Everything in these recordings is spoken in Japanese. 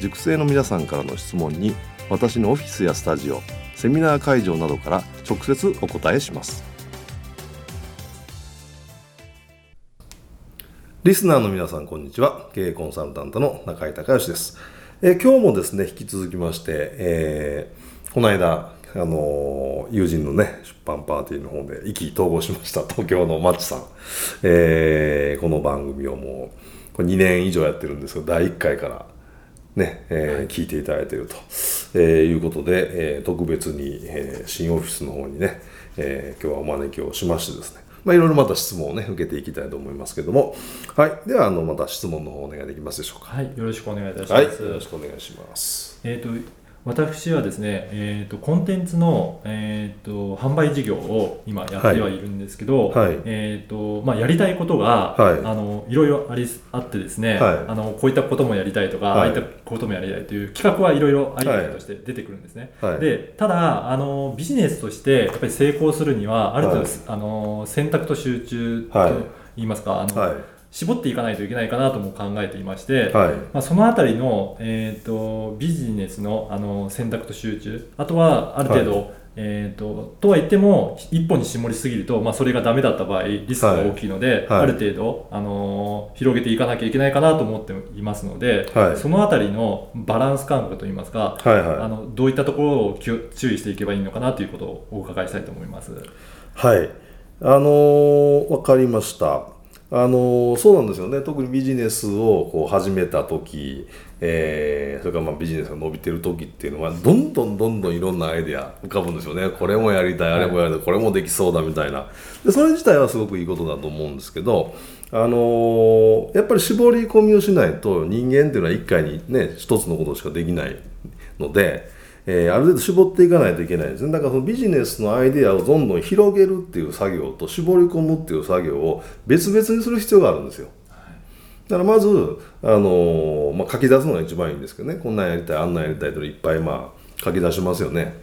塾生の皆さんからの質問に私のオフィスやスタジオセミナー会場などから直接お答えします。リスナーの皆さんこんにちは。経営コンサルタントの中井隆義です、えー、今日もですね引き続きまして、えー、この間あの友人のね出版パーティーの方で意気投合しました東京のマッチさん、えー、この番組をもうこれ2年以上やってるんですけど第1回からね、えー、聞いていただいていると、えー、いうことで、えー、特別に、えー、新オフィスの方にね、えー、今日はお招きをしましてですね、まあ、いろいろまた質問をね、受けていきたいと思いますけども、はい。では、あの、また質問の方お願いできますでしょうか。はい。よろしくお願いいたします。はい、よろしくお願いします。えっ、と、私はですね、えーと、コンテンツの、えーと、販売事業を今やってはいるんですけど、はい、えーとまあ、やりたいことが、はい、あのいろいろありあってですね、はい、あのこういったこともやりたいとか、はい、ああいったこともやりたいという企画はいろいろありたいとして出てくるんですね、でただあのビジネスとしてやっぱり成功するにはある程度、あの選択と集中とい。いますかあの、絞っていかないといけないかなとも考えていまして、はい、まあ、そのあたりの、えーと、ビジネスのあの選択と集中あとはある程度、はい、えーと、とは言っても一本に絞りすぎると、まあ、それがダメだった場合リスクが大きいので、はい、ある程度、あのー、広げていかなきゃいけないかなと思っていますので、そのあたりのバランス感覚といいますか、はいはい、あのどういったところを注意していけばいいのかなということをお伺いしたいと思います。はい。あのー、分かりましたあのそうなんですよね。特にビジネスをこう始めた時、えー、それからまあビジネスが伸びてる時っていうのはどんどんどんどんいろんなアイデア浮かぶんですよね。これもやりたいあれもやりたいこれもできそうだみたいな。でそれ自体はすごくいいことだと思うんですけどあのやっぱり絞り込みをしないと人間っていうのは一回にね一つのことしかできないので。えー、ある程度絞っていかないといけないですね。だからそのビジネスのアイデアをどんどん広げるっていう作業と絞り込むっていう作業を別々にする必要があるんですよ。だからまず、あのー、まあ、書き出すのが一番いいんですけどね。こんなんやりたいあんなんやりたいといっぱいまあ書き出しますよね。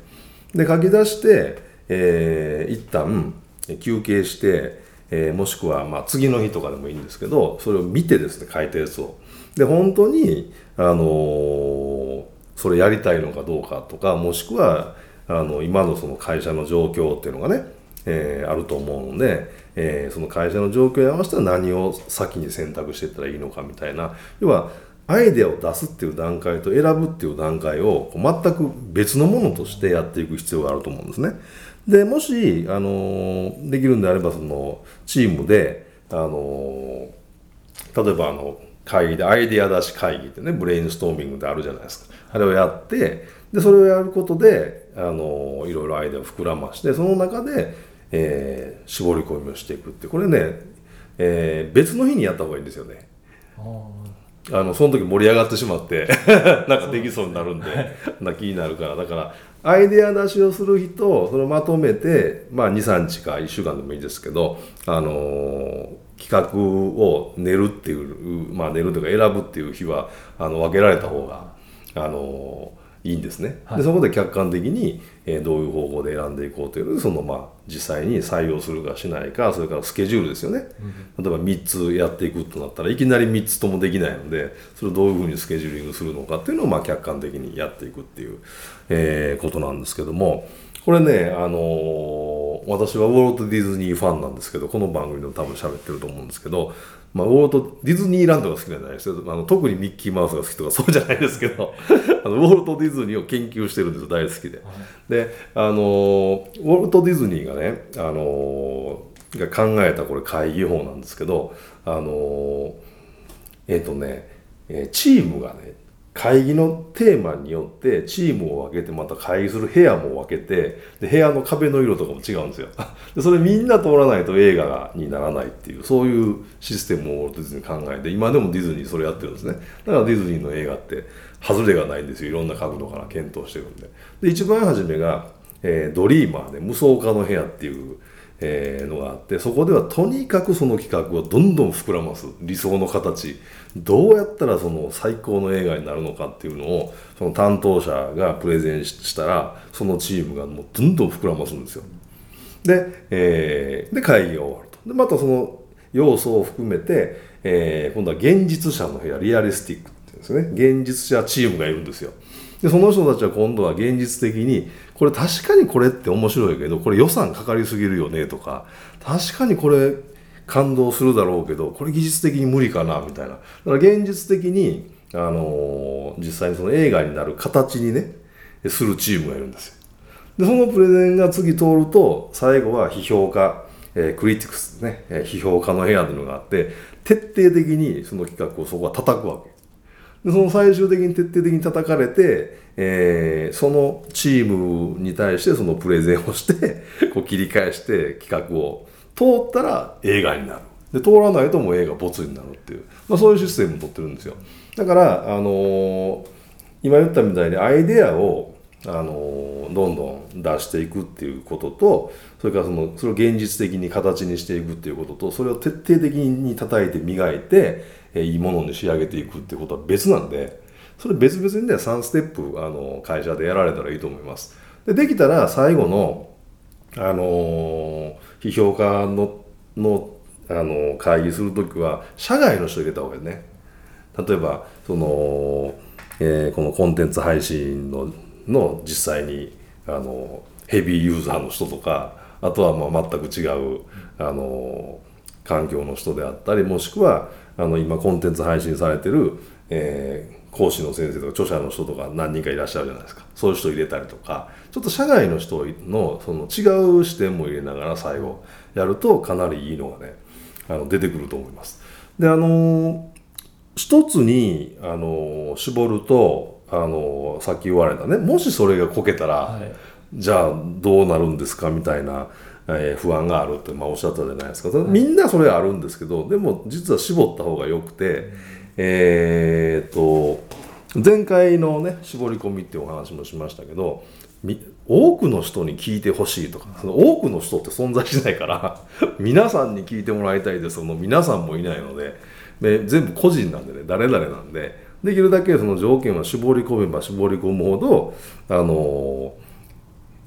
で書き出して、えー、一旦休憩して、えー、もしくはまあ次の日とかでもいいんですけどそれを見てですね書いたやつを。で本当にあのーそれやりたいのかどうかとかもしくはあの今のその会社の状況っていうのがね、えー、あると思うので、えー、その会社の状況に合わせた何を先に選択していったらいいのかみたいな要はアイデアを出すっていう段階と選ぶっていう段階を全く別のものとしてやっていく必要があると思うんですね。でもし、あのできるんであればそのチームで、あの例えばあの会議でアイデア出し会議ってねブレインストーミングであるじゃないですか。あれをやってでそれをやることであのいろいろアイデアを膨らましてその中で、えー、絞り込みをしていくってこれね、えー、別の日にやった方がいいんですよね。あのその時盛り上がってしまって なんかできそうになるんでな気になるから。だからアイデア出しをする日とそれをまとめて、まあ、23日か1週間でもいいですけど、あのー、企画を練るっていう、まあ、練るというか選ぶっていう日はあの分けられた方があのいいんですね、はい、でそこで客観的に、えー、どういう方法で選んでいこうというのでそのまあ実際に採用するかしないかそれからスケジュールですよね、うん、例えば3つやっていくとなったらいきなり3つともできないのでそれをどういうふうにスケジューリングするのかっていうのをまあ客観的にやっていくっていう、えー、ことなんですけどもこれねあのー、の私はウォルト・ディズニーファンなんですけどこの番組でも多分喋ってると思うんですけど、まあ、ウォルト・ディズニーランドが好きじゃないですよあの特にミッキーマウスが好きとかそうじゃないですけど あのウォルト・ディズニーを研究してるんですよ大好きで。であのウォルト・ディズニーがねあのが考えたこれ会議法なんですけどあのえっ、ー、とねチームがね会議のテーマによってチームを分けてまた会議する部屋も分けてで部屋の壁の色とかも違うんですよ。でそれみんな通らないと映画にならないっていうそういうシステムを・ディズニー考えて今でもディズニーそれやってるんですね。だからディズニーの映画って外れがないんですよ。いろんな角度から検討してるんで。で一番初めが、えー、ドリーマーで無双化の部屋っていうえー、のがあってそこではとにかくその企画をどんどん膨らます。理想の形。どうやったらその最高の映画になるのかっていうのをその担当者がプレゼンしたらそのチームがもうどんどん膨らますんですよ。で,、えー、で会議が終わると。でまたその要素を含めて、えー、今度は現実者の部屋リアリスティックっていうんですね現実者チームがいるんですよ。でその人たちは今度は現実的にこれ確かにこれって面白いけどこれ予算かかりすぎるよねとか確かにこれ感動するだろうけどこれ技術的に無理かなみたいな。だから現実的に、あのー、実際にその映画になる形にねするチームがいるんですよ。でそのプレゼンが次通ると最後は批評家、えー、クリティクスね、えー、批評家の部屋というのがあって徹底的にその企画をそこは叩くわけ。でその最終的に徹底的に叩かれて、えー、そのチームに対してそのプレゼンをしてこう切り返して企画を通ったら映画になる。で通らないともう映画没になるっていう、まあ、そういうシステムを取ってるんですよ。だから、あのー、今言ったみたいにアイデアを、あの、どんどん出していくっていうこととそれからそのそれを現実的に形にしていくっていうこととそれを徹底的に叩いて磨いてえいいものに仕上げていくっていうことは別なんでそれ別々にね3ステップあの会社でやられたらいいと思います。でできたら最後の、あの批評家ののあの会議する時は社外の人入れた方がいいね。例えばその、えー、このコンテンツ配信のの実際にあのヘビーユーザーの人とかあとはまあ全く違うあの環境の人であったりもしくはあの今コンテンツ配信されてる、えー、講師の先生とか著者の人とか何人かいらっしゃるじゃないですか。そういう人入れたりとか。ちょっと社外の人のその違う視点も入れながら最後やるとかなりいいのがねあの出てくると思います。であの一つにあの絞るとあのさっき言われたねもしそれがこけたら、はい、じゃあどうなるんですかみたいなえー、不安があるって、まあ、おっしゃったじゃないですか、みんなそれあるんですけどでも実は絞った方がよくて、えー、と前回のね絞り込みっていうお話もしましたけど多くの人に聞いてほしいとかその多くの人って存在しないから 皆さんに聞いてもらいたいですその皆さんもいないのでで全部個人なんでね誰々なんでできるだけその条件は絞り込めば絞り込むほどあのー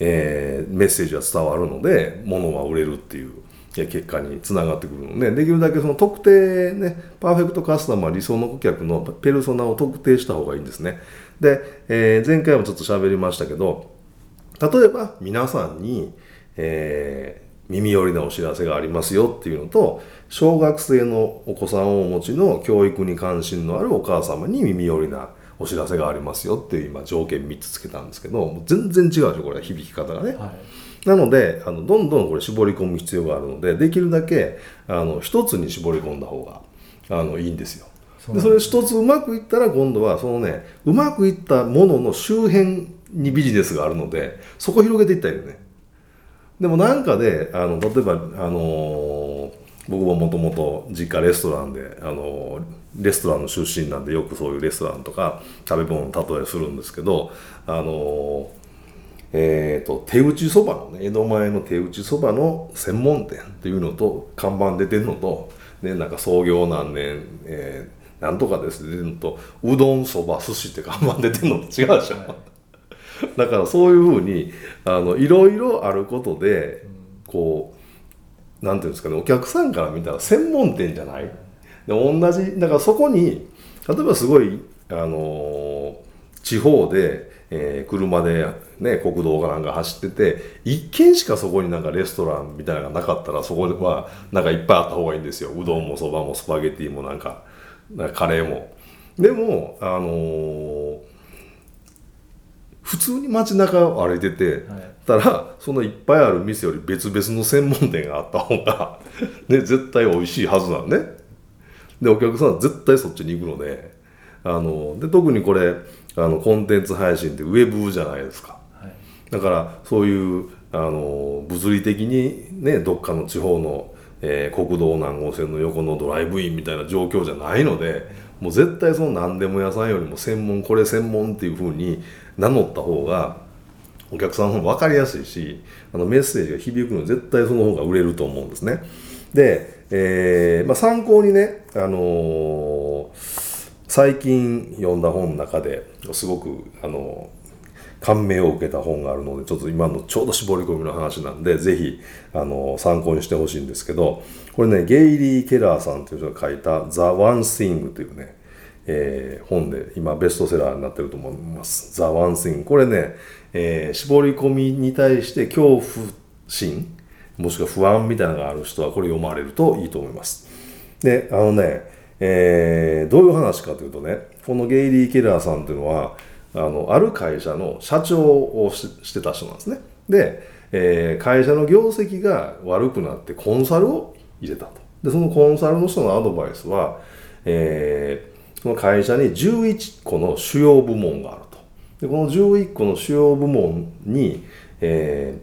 えー、メッセージは伝わるので物は売れるっていう結果につながってくるのでできるだけその特定ねパーフェクトカスタマー理想の顧客のペルソナを特定した方がいいんですね。で、えー、前回もちょっと喋りましたけど例えば皆さんに、えー、耳寄りなお知らせがありますよっていうのと小学生のお子さんをお持ちの教育に関心のあるお母様に耳寄りなお知らせがありますよっていう今条件3つつけたんですけど全然違うでしょこれ。は響き方がね。はい、なのであのどんどんこれ絞り込む必要があるのでできるだけあの1つに絞り込んだ方があのいいんですよ。でそれ一つうまくいったら今度はそのねうまくいったものの周辺にビジネスがあるのでそこ広げていったらいいよね。でもなんかであの例えばあのー僕ももともと実家レストランであのレストランの出身なんでよくそういうレストランとか食べ物の例えするんですけどあのえーと、手打ちそばのね江戸前の手打ちそばの専門店っていうのと看板出てるのと、ね、なんか創業何年、えー、なんとかです出てるのとうどんそば寿司って看板出てるのと違うでしょ、だからそういうふうにあのいろいろあることでこうなんていうんですかねお客さんから見たら専門店じゃない。で同じだからそこに例えばすごいあの地方で、えー、車で、ね、国道かなんか走ってて一軒しかそこになんかレストランみたいなのがなかったらそこはなんかいっぱいあった方がいいんですようどんもそばもスパゲティもなんかカレーも。でもあのー、普通に街中を歩いてて、はい、たらそのいっぱいある店より別々の専門店があった方が ね、絶対美味しいはずなんね。でお客さんは絶対そっちに行くのであので特にこれあのコンテンツ配信ってウェブじゃないですか、はい、だからそういうあの物理的にねどっかの地方の、えー、国道南号線の横のドライブインみたいな状況じゃないのでもう絶対その何でも屋さんよりも専門これ専門っていうふうに名乗った方がお客さんの方も分かりやすいしあのメッセージが響くの絶対その方が売れると思うんですね。で、えーまあ、参考にね、あのー最近読んだ本の中ですごくあの感銘を受けた本があるのでちょっと今のちょうど絞り込みの話なんでぜひあの参考にしてほしいんですけどこれねゲイリー・ケラーさんという人が書いた「The One Thing」というね、えー、本で今ベストセラーになってると思います「The One Thing」これね、えー、絞り込みに対して恐怖心もしくは不安みたいなのがある人はこれ読まれるといいと思います。であのねえー、どういう話かというとねこのゲイリー・ケラーさんというのはあのある会社の社長をしてた人なんですね。で、えー、会社の業績が悪くなってコンサルを入れたと。でそのコンサルの人のアドバイスは、えー、その会社に11個の主要部門があると。でこの11個の主要部門に、え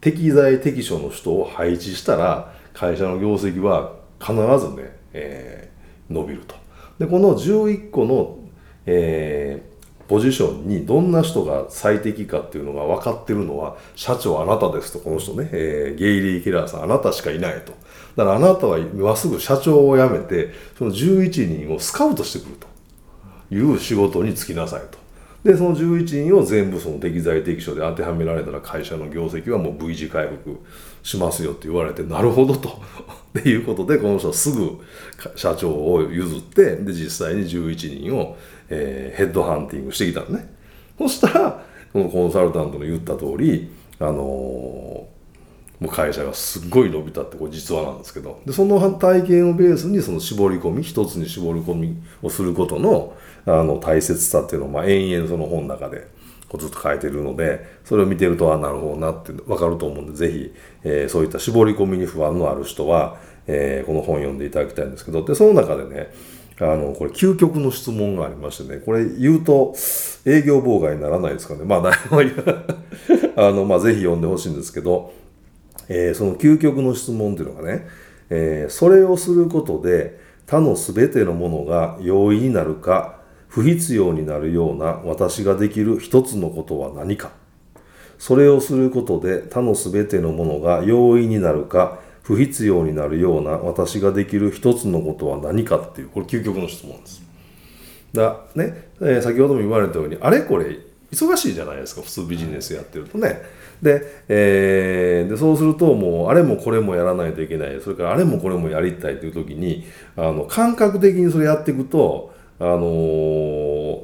ー、適材適所の人を配置したら会社の業績は必ずね、えー伸びると。でこの11個の、えー、ポジションにどんな人が最適かっていうのが分かってるのは社長あなたですとこの人ね、えー、ゲイリー・キラーさんあなたしかいないと。だからあなたは今すぐ社長を辞めてその11人をスカウトしてくるという仕事に就きなさいと。でその11人を全部その適材適所で当てはめられたら会社の業績はもう V 字回復しますよって言われてなるほどと。っていうことでこの人はすぐ社長を譲ってで実際に11人を、えー、ヘッドハンティングしてきたのね。そしたらこのコンサルタントの言った通りあのー、もう会社がすっごい伸びたってこれ実話なんですけど。でその体験をベースにその絞り込み一つに絞り込みをすることのあの大切さっていうのを、まあ、延々その本の中でこうずっと書いてるのでそれを見てるとあなるほどなって分かると思うんで是非、えー、そういった絞り込みに不安のある人は、えー、この本読んでいただきたいんですけどでその中でねあのこれ究極の質問がありましてねこれ言うと営業妨害にならないですかね。まあ誰も あの、まあ、ぜひ読んでほしいんですけど、えー、その究極の質問っていうのがね、えー、それをすることで他の全てのものが容易になるか不必要になるような私ができる一つのことは何かそれをすることで他の全てのものが容易になるか不必要になるような私ができる一つのことは何かっていうこれ究極の質問です。だね、えー、先ほども言われたようにあれこれ忙しいじゃないですか普通ビジネスやってるとね。で,、えー、でそうするともうあれもこれもやらないといけないそれからあれもこれもやりたいという時にあの感覚的にそれやっていくとあのー、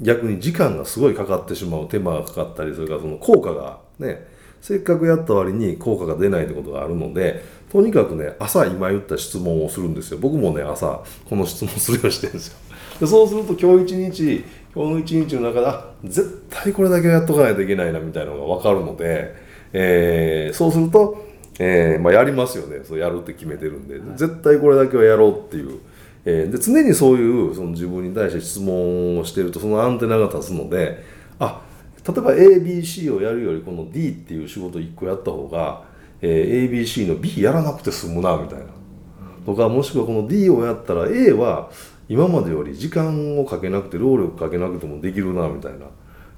逆に時間がすごいかかってしまう手間がかかったりそれからその効果がねせっかくやった割に効果が出ないってことがあるのでとにかくね朝今言った質問をするんですよ。僕もね朝この質問するようにしてるんですよ。でそうすると今日一日今日の一日の中であ絶対これだけはやっとかないといけないなみたいなのが分かるので、えー、そうすると、えーまあ、やりますよね。そうやるって決めてるんで。絶対これだけはやろうっていうえー、で常にそういうその自分に対して質問をしてるとそのアンテナが立つのであ例えば ABC をやるよりこの D っていう仕事1個やった方が、えー、ABC の B やらなくて済むなみたいな。とかもしくはこの D をやったら A は今までより時間をかけなくて労力かけなくてもできるなみたいな。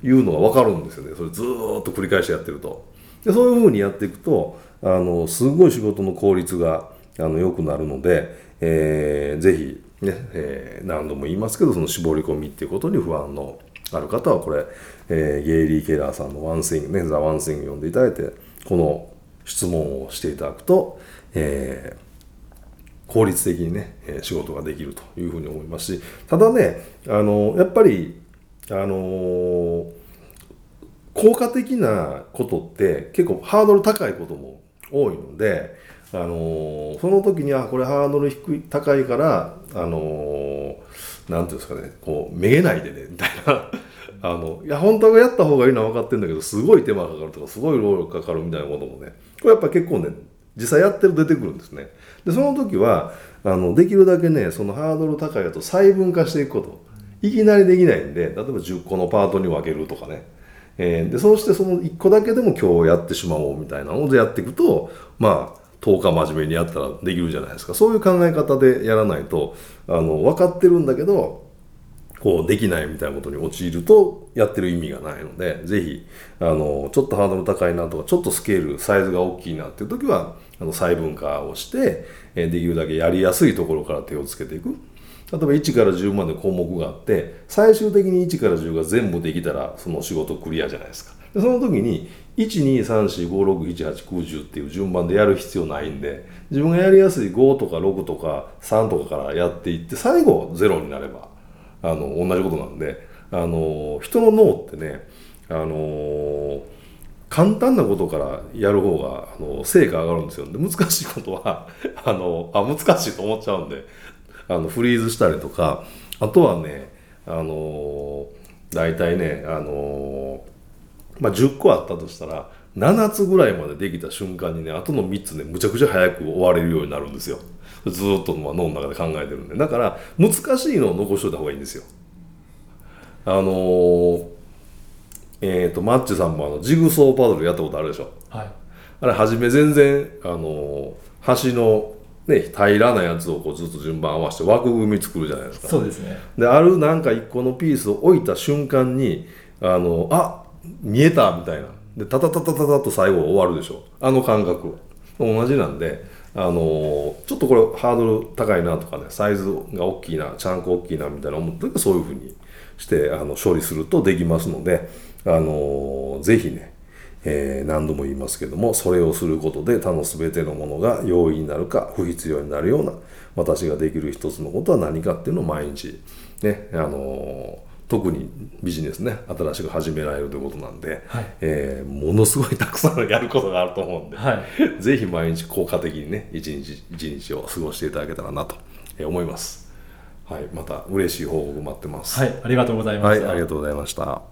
いうのが分かるんですよね。それずっと繰り返してやってると。でそういうふうにやっていくとあのすごい仕事の効率があの良くなるのでえー、ぜひね、えー、何度も言いますけどその絞り込みっていうことに不安のある方はこれ、えー、ゲイリー・ケラーさんのワンスイングね、ザ・ワンスイング読んでいただいてこの質問をしていただくと、えー、効率的にねえ仕事ができるというふうに思いますしただねあのやっぱりあのー、効果的なことって結構ハードル高いことも多いので、あの、その時にはこれハードル低い高いからあの、なんていうんですかねこうめげないでねみたいな。あのいや本当はやった方がいいのは分かってるんだけどすごい手間かかるとかすごい労力かかるみたいなこともね。これやっぱ結構ね実際やってる出てくるんですね。でその時はあのできるだけねそのハードル高いやと細分化していくこと。いきなりできないんで例えば10個のパートに分けるとかね。えー、でそうしてその1個だけでも今日やってしまおうみたいなのでやっていくとまあ10日真面目にやったらできるじゃないですかそういう考え方でやらないとあの分かってるんだけどこうできないみたいなことに陥るとやってる意味がないので是非あのちょっとハードル高いなとかちょっとスケールサイズが大きいなっていう時はあの細分化をして、できるだけやりやすいところから手をつけていく。例えば1から10まで項目があって最終的に1から10が全部できたらその仕事クリアじゃないですかでその時に12345678910っていう順番でやる必要ないんで自分がやりやすい5とか6とか3とかからやっていって最後0になればあの同じことなんであの人の脳ってねあの簡単なことからやる方があの成果上がるんですよ。で難しいことは あのあ難しいと思っちゃうんであのフリーズしたりとかあとはねあの大体ねあのまあ、10個あったとしたら7つぐらいまでできた瞬間にねあとの3つねむちゃくちゃ早く終われるようになるんですよ。ずっと脳の中で考えてるんで。だから難しいのを残しといた方がいいんですよ。あのー、えっ、ー、とマッチさんもあのジグソーパズルやったことあるでしょ、はい、あれ初め全然あのー、端のね、平らなやつをこうずっと順番合わせて枠組み作るじゃないですか。そうですね。であるなんか一個のピースを置いた瞬間にあのあ見えたみたいな。でタタタタタタと最後終わるでしょ。あの感覚同じなんであのちょっとこれハードル高いなとかねサイズが大きいなちゃんこ大きいなみたいな思った時はそういうふうにしてあの処理するとできますのであのぜひねえー、何度も言いますけどもそれをすることで他の全てのものが容易になるか不必要になるような私ができる一つのことは何かっていうのを毎日ねあのー、特にビジネスね新しく始められるということなんで、はい、えー、ものすごいたくさんやることがあると思うんで、はい、ぜひ毎日効果的にね一日一日を過ごしていただけたらなと思います。はい、また嬉しい報告待ってます。はい、ありがとうございました。はい、ありがとうございました。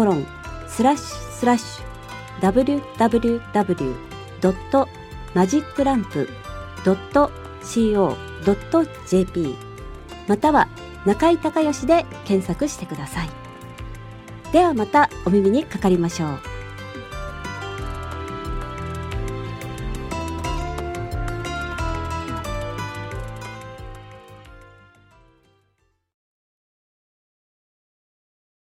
コロンスラッシュスラッシュ www.magiclamp.co.jp または中井隆義で検索してください。ではまたお耳にかかりましょう。